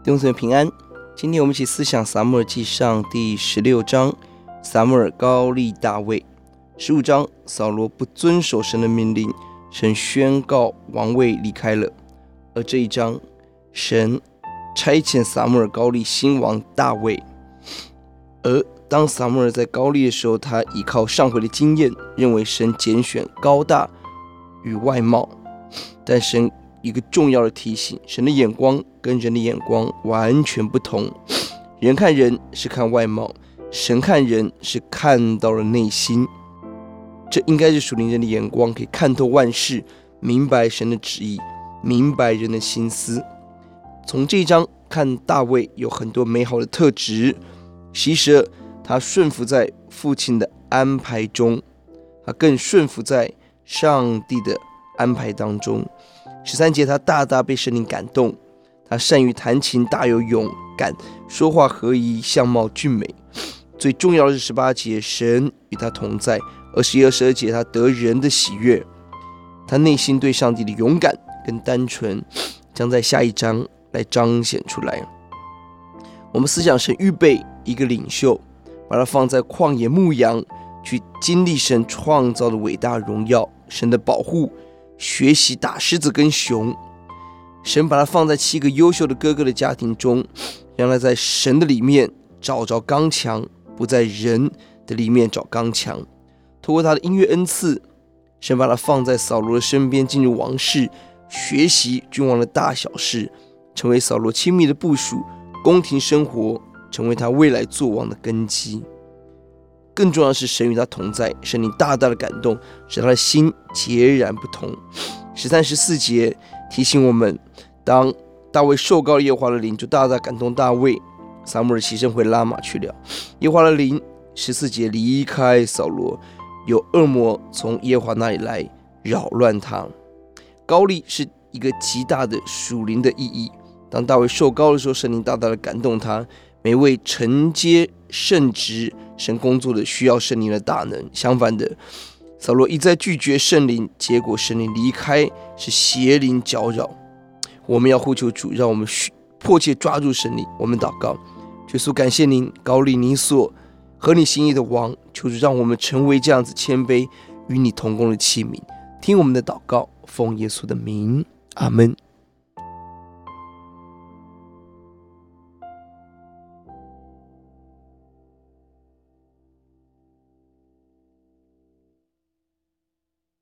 弟兄姊妹平安，今天我们一起思想撒母耳记上第十六章，撒母耳高立大卫。十五章，扫罗不遵守神的命令，神宣告王位离开了。而这一章，神差遣撒母耳高立新王大卫。而当撒母耳在高立的时候，他依靠上回的经验，认为神拣选高大与外貌，但神。一个重要的提醒：神的眼光跟人的眼光完全不同。人看人是看外貌，神看人是看到了内心。这应该是属灵人的眼光，可以看透万事，明白神的旨意，明白人的心思。从这一章看，大卫有很多美好的特质。其实他顺服在父亲的安排中，他更顺服在上帝的安排当中。十三节，他大大被圣灵感动，他善于弹琴，大有勇敢，说话合宜，相貌俊美。最重要的是十八节，神与他同在。二十一、二十二节，他得人的喜悦，他内心对上帝的勇敢跟单纯，将在下一章来彰显出来。我们思想神预备一个领袖，把他放在旷野牧羊，去经历神创造的伟大荣耀，神的保护。学习打狮子跟熊，神把他放在七个优秀的哥哥的家庭中，让他在神的里面找着刚强，不在人的里面找刚强。通过他的音乐恩赐，神把他放在扫罗的身边，进入王室，学习君王的大小事，成为扫罗亲密的部属，宫廷生活成为他未来做王的根基。更重要的是，神与他同在，神灵大大的感动，使他的心截然不同。十三、十四节提醒我们，当大卫受膏耶和华的灵，就大大感动大卫。撒母耳起身回拉玛去了。耶和华的灵，十四节离开扫罗，有恶魔从耶和华那里来扰乱他。膏立是一个极大的属灵的意义。当大卫受膏的时候，圣灵大大的感动他。每位承接圣职神工作的需要圣灵的大能，相反的，扫罗一再拒绝圣灵，结果圣灵离开是邪灵搅扰。我们要呼求主，让我们需迫切抓住圣灵。我们祷告，耶稣感谢您，膏立你所合你心意的王，求主让我们成为这样子谦卑与你同工的器皿。听我们的祷告，奉耶稣的名，阿门。